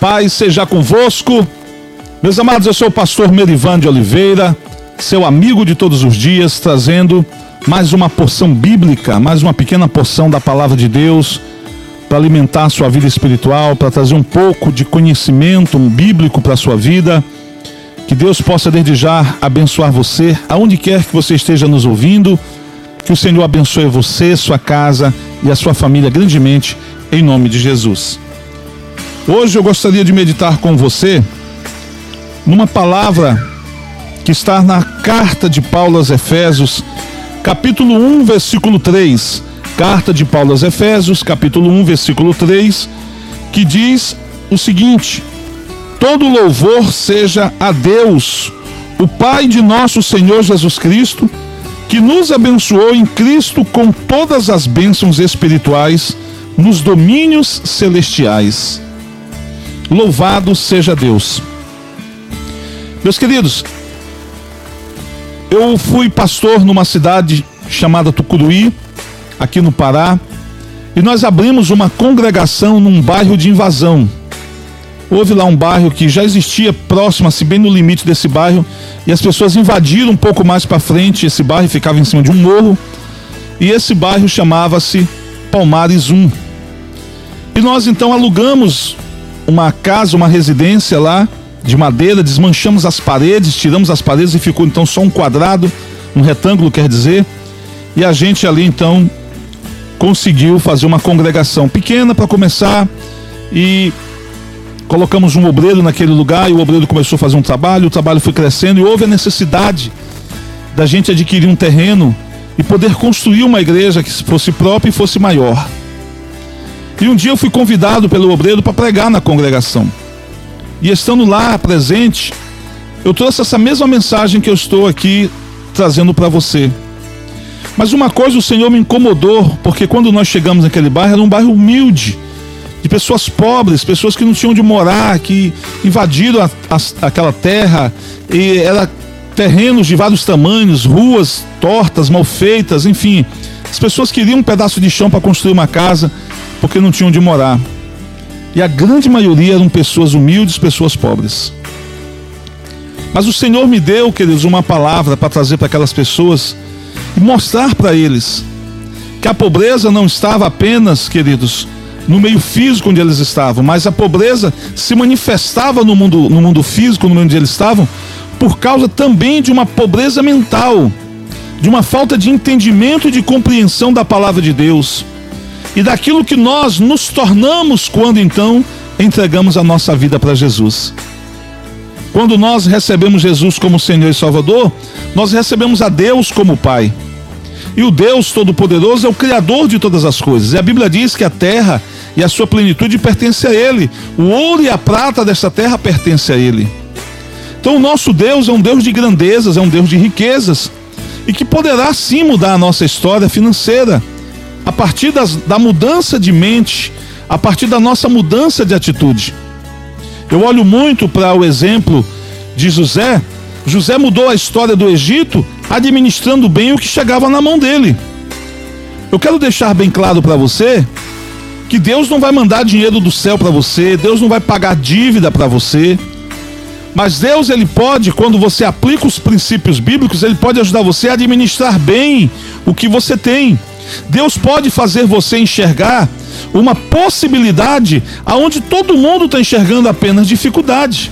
paz seja convosco. Meus amados, eu sou o pastor Merivan de Oliveira, seu amigo de todos os dias, trazendo mais uma porção bíblica, mais uma pequena porção da palavra de Deus para alimentar a sua vida espiritual, para trazer um pouco de conhecimento bíblico para a sua vida. Que Deus possa desde já abençoar você, aonde quer que você esteja nos ouvindo. Que o Senhor abençoe você, sua casa e a sua família grandemente, em nome de Jesus. Hoje eu gostaria de meditar com você numa palavra que está na carta de Paulo aos Efésios, capítulo 1, versículo 3. Carta de Paulo aos Efésios, capítulo 1, versículo 3, que diz o seguinte: Todo louvor seja a Deus, o Pai de nosso Senhor Jesus Cristo, que nos abençoou em Cristo com todas as bênçãos espirituais nos domínios celestiais. Louvado seja Deus. Meus queridos, eu fui pastor numa cidade chamada Tucuruí, aqui no Pará, e nós abrimos uma congregação num bairro de invasão. Houve lá um bairro que já existia próximo, assim, bem no limite desse bairro, e as pessoas invadiram um pouco mais para frente esse bairro, ficava em cima de um morro, e esse bairro chamava-se Palmares 1. E nós então alugamos uma casa, uma residência lá de madeira, desmanchamos as paredes, tiramos as paredes e ficou então só um quadrado, um retângulo, quer dizer. E a gente ali então conseguiu fazer uma congregação pequena para começar e colocamos um obreiro naquele lugar e o obreiro começou a fazer um trabalho, o trabalho foi crescendo e houve a necessidade da gente adquirir um terreno e poder construir uma igreja que fosse própria e fosse maior. E um dia eu fui convidado pelo obreiro para pregar na congregação. E estando lá presente, eu trouxe essa mesma mensagem que eu estou aqui trazendo para você. Mas uma coisa o Senhor me incomodou, porque quando nós chegamos naquele bairro, era um bairro humilde, de pessoas pobres, pessoas que não tinham onde morar, que invadiram a, a, aquela terra, e era terrenos de vários tamanhos, ruas tortas, mal feitas, enfim. As pessoas queriam um pedaço de chão para construir uma casa porque não tinham onde morar. E a grande maioria eram pessoas humildes, pessoas pobres. Mas o Senhor me deu, queridos, uma palavra para trazer para aquelas pessoas e mostrar para eles que a pobreza não estava apenas, queridos, no meio físico onde eles estavam, mas a pobreza se manifestava no mundo, no mundo físico, no mundo onde eles estavam, por causa também de uma pobreza mental, de uma falta de entendimento e de compreensão da palavra de Deus e daquilo que nós nos tornamos quando então entregamos a nossa vida para Jesus. Quando nós recebemos Jesus como Senhor e Salvador, nós recebemos a Deus como Pai. E o Deus Todo-Poderoso é o Criador de todas as coisas. E a Bíblia diz que a terra e a sua plenitude pertence a Ele. O ouro e a prata dessa terra pertence a Ele. Então o nosso Deus é um Deus de grandezas, é um Deus de riquezas. E que poderá sim mudar a nossa história financeira a partir das, da mudança de mente, a partir da nossa mudança de atitude. Eu olho muito para o exemplo de José. José mudou a história do Egito administrando bem o que chegava na mão dele. Eu quero deixar bem claro para você que Deus não vai mandar dinheiro do céu para você, Deus não vai pagar dívida para você. Mas Deus, ele pode, quando você aplica os princípios bíblicos, ele pode ajudar você a administrar bem o que você tem. Deus pode fazer você enxergar uma possibilidade aonde todo mundo está enxergando apenas dificuldade.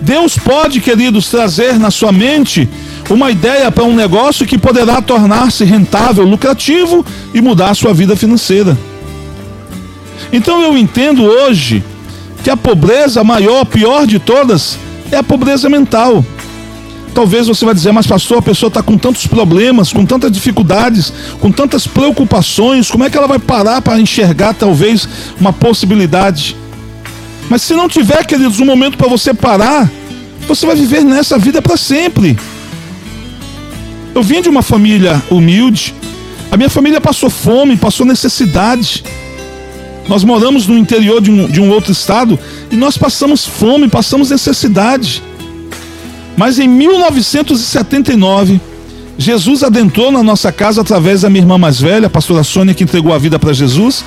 Deus pode, queridos, trazer na sua mente uma ideia para um negócio que poderá tornar-se rentável, lucrativo e mudar a sua vida financeira. Então eu entendo hoje que a pobreza maior, pior de todas, é a pobreza mental. Talvez você vai dizer, mas pastor, a pessoa está com tantos problemas, com tantas dificuldades, com tantas preocupações, como é que ela vai parar para enxergar talvez uma possibilidade? Mas se não tiver, queridos, um momento para você parar, você vai viver nessa vida para sempre. Eu vim de uma família humilde, a minha família passou fome, passou necessidade. Nós moramos no interior de um, de um outro estado e nós passamos fome, passamos necessidade. Mas em 1979, Jesus adentrou na nossa casa através da minha irmã mais velha, a pastora Sônia, que entregou a vida para Jesus.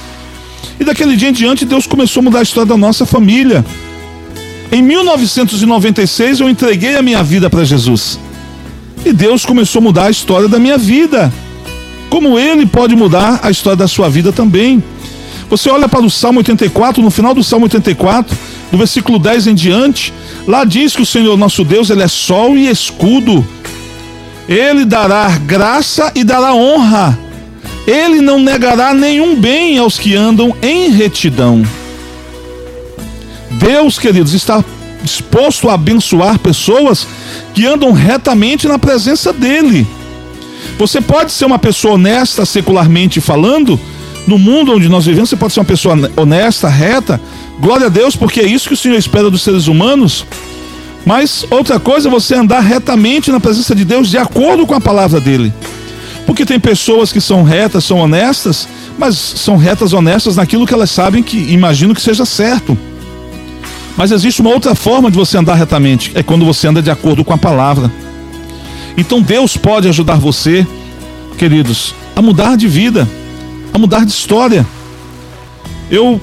E daquele dia em diante, Deus começou a mudar a história da nossa família. Em 1996 eu entreguei a minha vida para Jesus. E Deus começou a mudar a história da minha vida. Como ele pode mudar a história da sua vida também. Você olha para o Salmo 84, no final do Salmo 84, do versículo 10 em diante, lá diz que o Senhor nosso Deus, ele é sol e escudo. Ele dará graça e dará honra. Ele não negará nenhum bem aos que andam em retidão. Deus, queridos, está disposto a abençoar pessoas que andam retamente na presença dele. Você pode ser uma pessoa honesta secularmente falando, no mundo onde nós vivemos, você pode ser uma pessoa honesta, reta. Glória a Deus, porque é isso que o Senhor espera dos seres humanos. Mas outra coisa é você andar retamente na presença de Deus de acordo com a palavra dele. Porque tem pessoas que são retas, são honestas, mas são retas, honestas naquilo que elas sabem que imaginam que seja certo. Mas existe uma outra forma de você andar retamente, é quando você anda de acordo com a palavra. Então Deus pode ajudar você, queridos, a mudar de vida, a mudar de história. Eu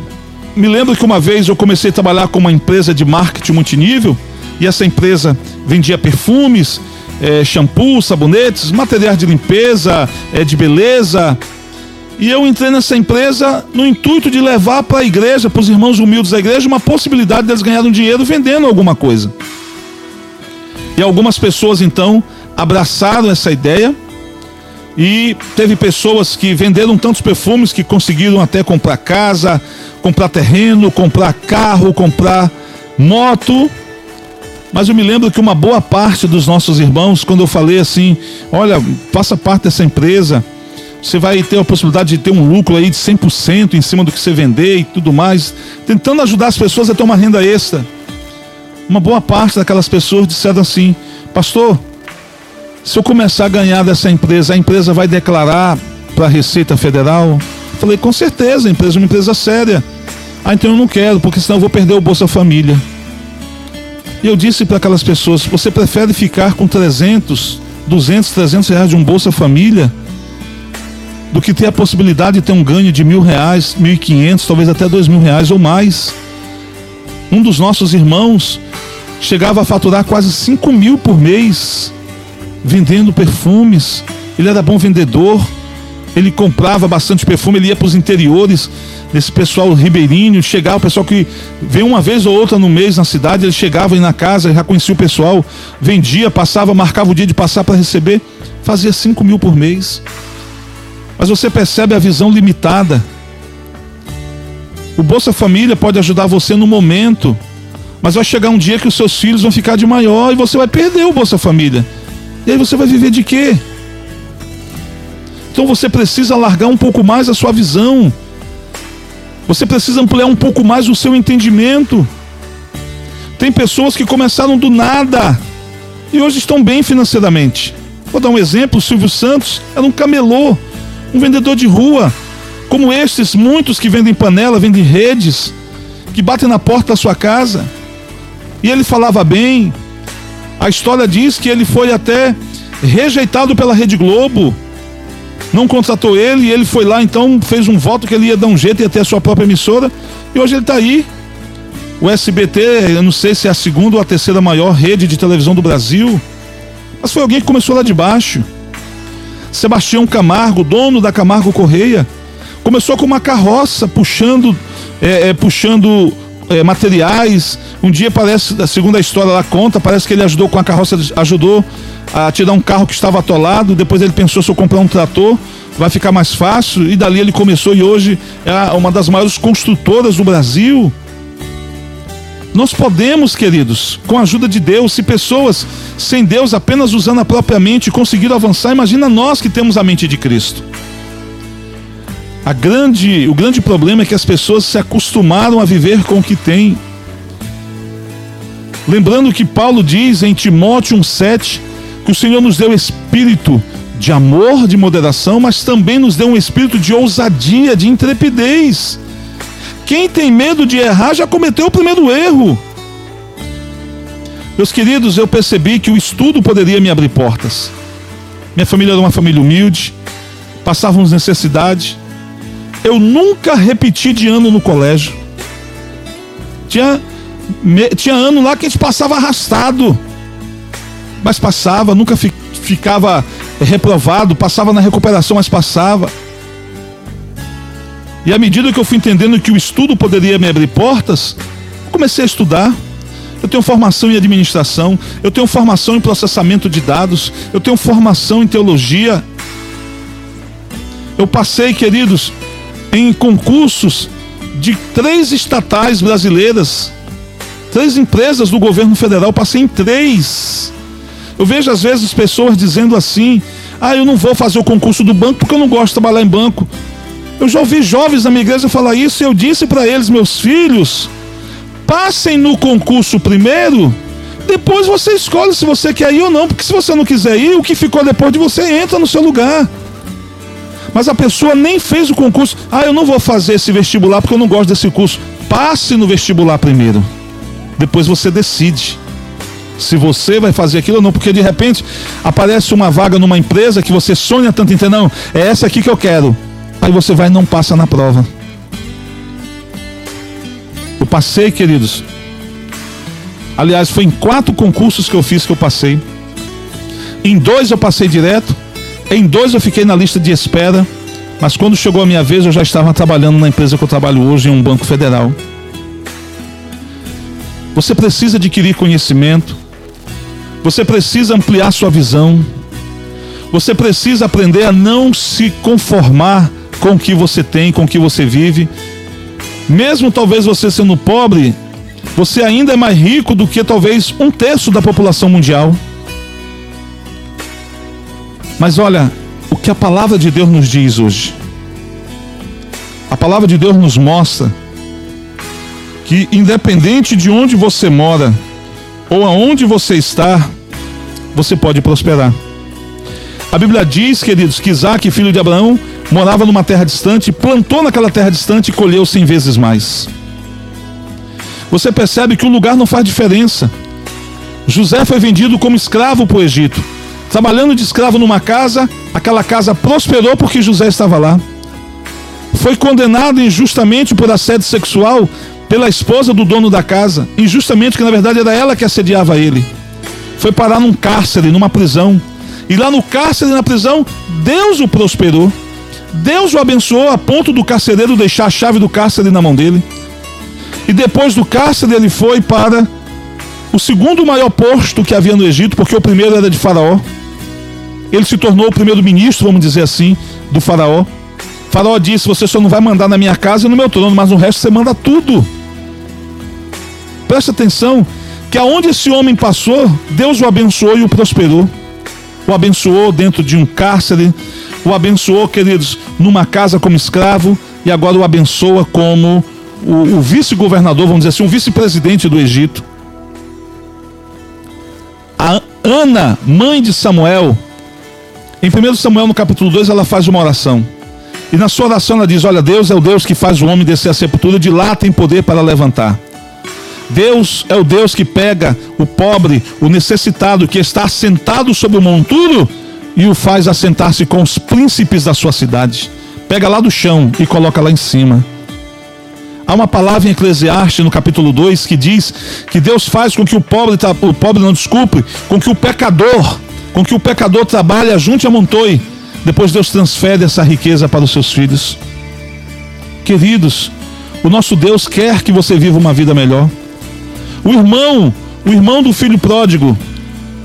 me lembro que uma vez eu comecei a trabalhar com uma empresa de marketing multinível e essa empresa vendia perfumes, é, shampoo, sabonetes, materiais de limpeza, é, de beleza. E eu entrei nessa empresa no intuito de levar para a igreja, para os irmãos humildes da igreja, uma possibilidade deles ganharem dinheiro vendendo alguma coisa. E algumas pessoas então abraçaram essa ideia e teve pessoas que venderam tantos perfumes que conseguiram até comprar casa, comprar terreno, comprar carro, comprar moto. Mas eu me lembro que uma boa parte dos nossos irmãos, quando eu falei assim, olha, faça parte dessa empresa, você vai ter a possibilidade de ter um lucro aí de 100% em cima do que você vender e tudo mais, tentando ajudar as pessoas a ter uma renda extra. Uma boa parte daquelas pessoas disseram assim: Pastor, se eu começar a ganhar dessa empresa, a empresa vai declarar para a Receita Federal? Falei, com certeza, a empresa é uma empresa séria. Ah, então eu não quero, porque senão eu vou perder o Bolsa Família. E eu disse para aquelas pessoas: você prefere ficar com 300, 200, 300 reais de um Bolsa Família do que ter a possibilidade de ter um ganho de mil reais, mil e quinhentos, talvez até dois mil reais ou mais? Um dos nossos irmãos chegava a faturar quase cinco mil por mês vendendo perfumes. Ele era bom vendedor. Ele comprava bastante perfume, ele ia para os interiores desse pessoal ribeirinho, chegava o pessoal que veio uma vez ou outra no mês na cidade, ele chegava aí na casa, já conhecia o pessoal, vendia, passava, marcava o dia de passar para receber, fazia 5 mil por mês. Mas você percebe a visão limitada. O Bolsa Família pode ajudar você no momento, mas vai chegar um dia que os seus filhos vão ficar de maior e você vai perder o Bolsa Família. E aí você vai viver de quê? Então você precisa largar um pouco mais a sua visão. Você precisa ampliar um pouco mais o seu entendimento. Tem pessoas que começaram do nada e hoje estão bem financeiramente. Vou dar um exemplo: Silvio Santos era um camelô, um vendedor de rua, como estes, muitos que vendem panela, vendem redes, que batem na porta da sua casa. E ele falava bem, a história diz que ele foi até rejeitado pela Rede Globo. Não contratou ele e ele foi lá, então fez um voto que ele ia dar um jeito e até a sua própria emissora. E hoje ele está aí. O SBT, eu não sei se é a segunda ou a terceira maior rede de televisão do Brasil. Mas foi alguém que começou lá de baixo. Sebastião Camargo, dono da Camargo Correia, começou com uma carroça puxando, é, é, puxando é, materiais. Um dia parece, segundo a história lá conta, parece que ele ajudou com a carroça, ajudou a tirar um carro que estava atolado. Depois ele pensou se eu comprar um trator vai ficar mais fácil. E dali ele começou e hoje é uma das maiores construtoras do Brasil. Nós podemos, queridos, com a ajuda de Deus, se pessoas sem Deus apenas usando a própria mente conseguiram avançar, imagina nós que temos a mente de Cristo. A grande, o grande problema é que as pessoas se acostumaram a viver com o que têm. Lembrando que Paulo diz em Timóteo 1,7 que o Senhor nos deu espírito de amor, de moderação, mas também nos deu um espírito de ousadia, de intrepidez. Quem tem medo de errar já cometeu o primeiro erro. Meus queridos, eu percebi que o estudo poderia me abrir portas. Minha família era uma família humilde, passávamos necessidade eu nunca repeti de ano no colégio. Tinha Me, tinha ano lá que a gente passava arrastado. Mas passava, nunca fi, ficava reprovado, passava na recuperação, mas passava. E à medida que eu fui entendendo que o estudo poderia me abrir portas, comecei a estudar. Eu tenho formação em administração, eu tenho formação em processamento de dados, eu tenho formação em teologia. Eu passei, queridos, em concursos de três estatais brasileiras, três empresas do governo federal, passei em três. Eu vejo às vezes pessoas dizendo assim: ah, eu não vou fazer o concurso do banco porque eu não gosto de trabalhar em banco. Eu já ouvi jovens na minha igreja falar isso e eu disse para eles, meus filhos, passem no concurso primeiro, depois você escolhe se você quer ir ou não, porque se você não quiser ir, o que ficou depois de você entra no seu lugar. Mas a pessoa nem fez o concurso. Ah, eu não vou fazer esse vestibular porque eu não gosto desse curso. Passe no vestibular primeiro. Depois você decide se você vai fazer aquilo ou não, porque de repente aparece uma vaga numa empresa que você sonha tanto em ter, não, é essa aqui que eu quero. Aí você vai e não passa na prova. Eu passei, queridos. Aliás, foi em quatro concursos que eu fiz que eu passei. Em dois eu passei direto. Em dois eu fiquei na lista de espera. Mas quando chegou a minha vez, eu já estava trabalhando na empresa que eu trabalho hoje, em um banco federal. Você precisa adquirir conhecimento. Você precisa ampliar sua visão. Você precisa aprender a não se conformar com o que você tem, com o que você vive. Mesmo talvez você sendo pobre, você ainda é mais rico do que talvez um terço da população mundial. Mas olha, o que a palavra de Deus nos diz hoje. A palavra de Deus nos mostra que, independente de onde você mora ou aonde você está, você pode prosperar. A Bíblia diz, queridos, que Isaac, filho de Abraão, morava numa terra distante, plantou naquela terra distante e colheu cem vezes mais. Você percebe que o lugar não faz diferença. José foi vendido como escravo para o Egito. Trabalhando de escravo numa casa, aquela casa prosperou porque José estava lá. Foi condenado injustamente por assédio sexual pela esposa do dono da casa, injustamente que na verdade era ela que assediava ele. Foi parar num cárcere, numa prisão. E lá no cárcere, na prisão, Deus o prosperou. Deus o abençoou a ponto do carcereiro deixar a chave do cárcere na mão dele. E depois do cárcere ele foi para o segundo maior posto que havia no Egito, porque o primeiro era de Faraó. Ele se tornou o primeiro ministro, vamos dizer assim, do Faraó. Faraó disse: Você só não vai mandar na minha casa e no meu trono, mas no resto você manda tudo. Preste atenção que aonde esse homem passou, Deus o abençoou e o prosperou. O abençoou dentro de um cárcere, o abençoou, queridos, numa casa como escravo e agora o abençoa como o, o vice-governador, vamos dizer assim, o vice-presidente do Egito. A Ana, mãe de Samuel, em 1 Samuel no capítulo 2, ela faz uma oração. E na sua oração ela diz: Olha, Deus é o Deus que faz o homem descer a sepultura, de lá tem poder para levantar. Deus é o Deus que pega o pobre, o necessitado, que está sentado sobre o monturo e o faz assentar-se com os príncipes da sua cidade. Pega lá do chão e coloca lá em cima. Há uma palavra em Eclesiastes, no capítulo 2, que diz que Deus faz com que o pobre, o pobre não desculpe, com que o pecador, com que o pecador trabalhe, junte e amontoe. Depois Deus transfere essa riqueza para os seus filhos. Queridos, o nosso Deus quer que você viva uma vida melhor. O irmão, o irmão do filho pródigo,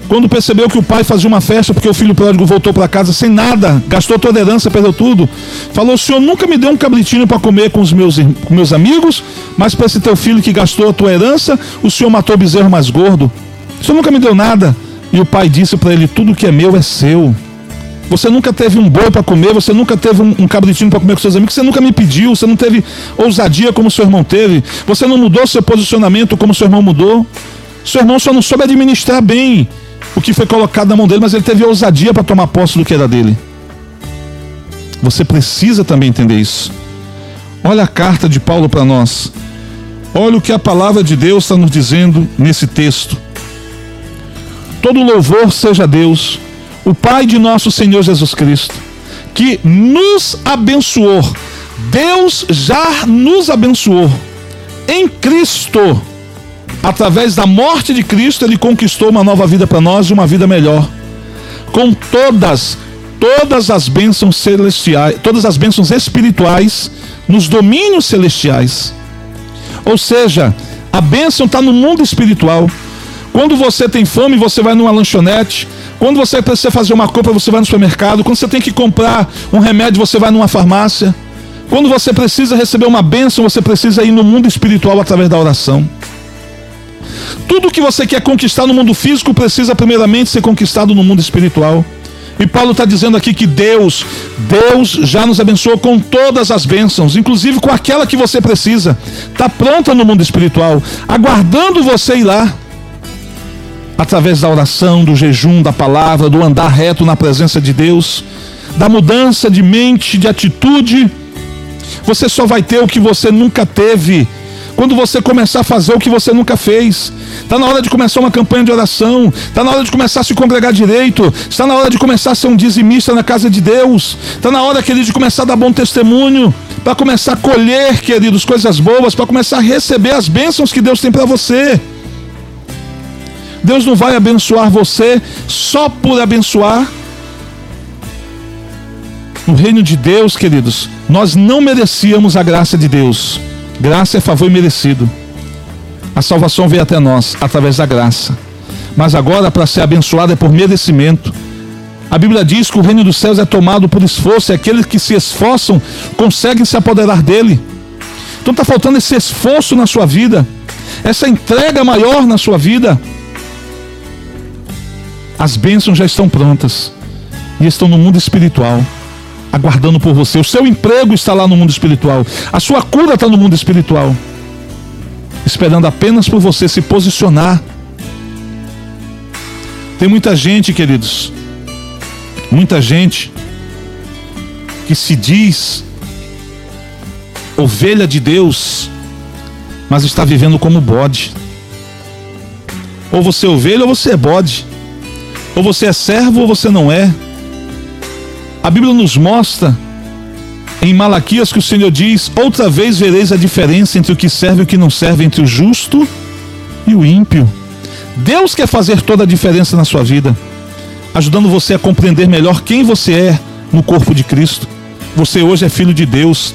quando percebeu que o pai fazia uma festa porque o filho pródigo voltou para casa sem nada, gastou toda a herança, perdeu tudo, falou: O senhor nunca me deu um cabritinho para comer com os meus, com meus amigos, mas para esse teu filho que gastou a tua herança, o senhor matou o bezerro mais gordo. O senhor nunca me deu nada. E o pai disse para ele: Tudo que é meu é seu. Você nunca teve um boi para comer, você nunca teve um, um cabritinho para comer com seus amigos, você nunca me pediu, você não teve ousadia como seu irmão teve, você não mudou seu posicionamento como seu irmão mudou. Seu irmão só não soube administrar bem o que foi colocado na mão dele, mas ele teve ousadia para tomar posse do que era dele. Você precisa também entender isso. Olha a carta de Paulo para nós. Olha o que a palavra de Deus está nos dizendo nesse texto. Todo louvor seja a Deus, o Pai de nosso Senhor Jesus Cristo, que nos abençoou. Deus já nos abençoou em Cristo através da morte de Cristo, ele conquistou uma nova vida para nós e uma vida melhor. Com todas, todas as bênçãos celestiais, todas as bênçãos espirituais nos domínios celestiais. Ou seja, a bênção está no mundo espiritual. Quando você tem fome, você vai numa lanchonete. Quando você precisa fazer uma compra, você vai no supermercado. Quando você tem que comprar um remédio, você vai numa farmácia. Quando você precisa receber uma bênção, você precisa ir no mundo espiritual através da oração. Tudo que você quer conquistar no mundo físico precisa primeiramente ser conquistado no mundo espiritual. E Paulo está dizendo aqui que Deus, Deus já nos abençoou com todas as bênçãos, inclusive com aquela que você precisa. Está pronta no mundo espiritual, aguardando você ir lá. Através da oração, do jejum, da palavra, do andar reto na presença de Deus, da mudança de mente, de atitude você só vai ter o que você nunca teve. Quando você começar a fazer o que você nunca fez, está na hora de começar uma campanha de oração, está na hora de começar a se congregar direito, está na hora de começar a ser um dizimista na casa de Deus, está na hora, querido, de começar a dar bom testemunho, para começar a colher, queridos, coisas boas, para começar a receber as bênçãos que Deus tem para você. Deus não vai abençoar você só por abençoar, no reino de Deus, queridos, nós não merecíamos a graça de Deus. Graça é favor merecido. A salvação veio até nós através da graça. Mas agora, para ser abençoado, é por merecimento. A Bíblia diz que o reino dos céus é tomado por esforço, e aqueles que se esforçam conseguem se apoderar dele. Então está faltando esse esforço na sua vida, essa entrega maior na sua vida. As bênçãos já estão prontas e estão no mundo espiritual aguardando por você. O seu emprego está lá no mundo espiritual. A sua cura está no mundo espiritual. Esperando apenas por você se posicionar. Tem muita gente, queridos, muita gente que se diz ovelha de Deus, mas está vivendo como bode. Ou você é ovelha ou você é bode. Ou você é servo ou você não é. A Bíblia nos mostra em Malaquias que o Senhor diz: Outra vez vereis a diferença entre o que serve e o que não serve, entre o justo e o ímpio. Deus quer fazer toda a diferença na sua vida, ajudando você a compreender melhor quem você é no corpo de Cristo. Você hoje é filho de Deus,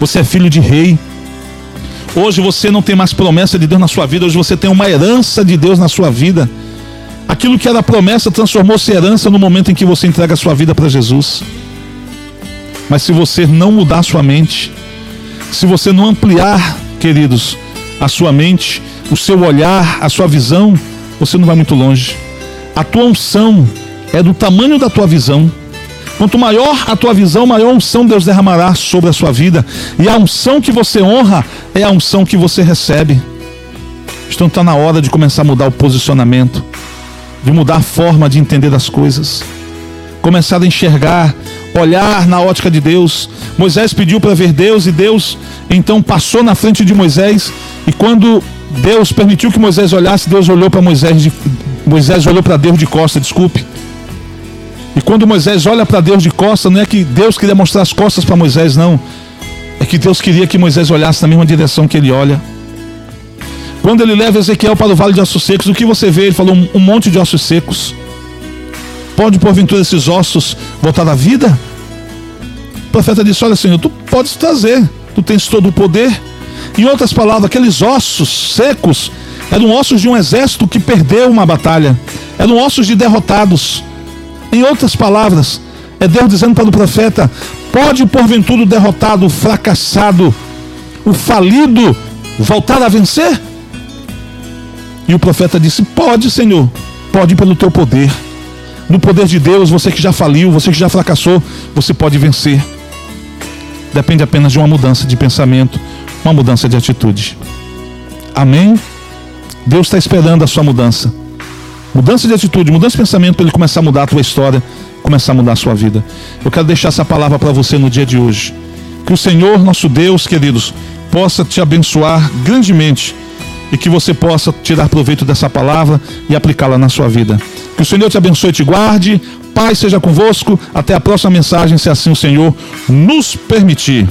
você é filho de rei. Hoje você não tem mais promessa de Deus na sua vida, hoje você tem uma herança de Deus na sua vida. Aquilo que era promessa transformou-se herança no momento em que você entrega a sua vida para Jesus. Mas se você não mudar sua mente, se você não ampliar, queridos, a sua mente, o seu olhar, a sua visão, você não vai muito longe. A tua unção é do tamanho da tua visão. Quanto maior a tua visão, maior unção Deus derramará sobre a sua vida. E a unção que você honra é a unção que você recebe. Então está na hora de começar a mudar o posicionamento de mudar a forma de entender as coisas, começar a enxergar, olhar na ótica de Deus. Moisés pediu para ver Deus e Deus então passou na frente de Moisés e quando Deus permitiu que Moisés olhasse, Deus olhou para Moisés, de, Moisés olhou para Deus de costa, desculpe. E quando Moisés olha para Deus de costa, não é que Deus queria mostrar as costas para Moisés, não. É que Deus queria que Moisés olhasse na mesma direção que ele olha. Quando ele leva Ezequiel para o vale de ossos secos, o que você vê? Ele falou um, monte de ossos secos. Pode porventura esses ossos voltar à vida? O profeta disse: Olha, Senhor, tu podes trazer, tu tens todo o poder. Em outras palavras, aqueles ossos secos eram ossos de um exército que perdeu uma batalha, eram ossos de derrotados. Em outras palavras, é Deus dizendo para o profeta: pode porventura o derrotado, o fracassado, o falido voltar a vencer? E o profeta disse: Pode, Senhor, pode pelo teu poder. No poder de Deus, você que já faliu, você que já fracassou, você pode vencer. Depende apenas de uma mudança de pensamento, uma mudança de atitude. Amém? Deus está esperando a sua mudança. Mudança de atitude, mudança de pensamento para ele começar a mudar a tua história, começar a mudar a sua vida. Eu quero deixar essa palavra para você no dia de hoje. Que o Senhor, nosso Deus, queridos, possa te abençoar grandemente e que você possa tirar proveito dessa palavra e aplicá-la na sua vida. Que o Senhor te abençoe e te guarde. Paz seja convosco. Até a próxima mensagem, se assim o Senhor nos permitir.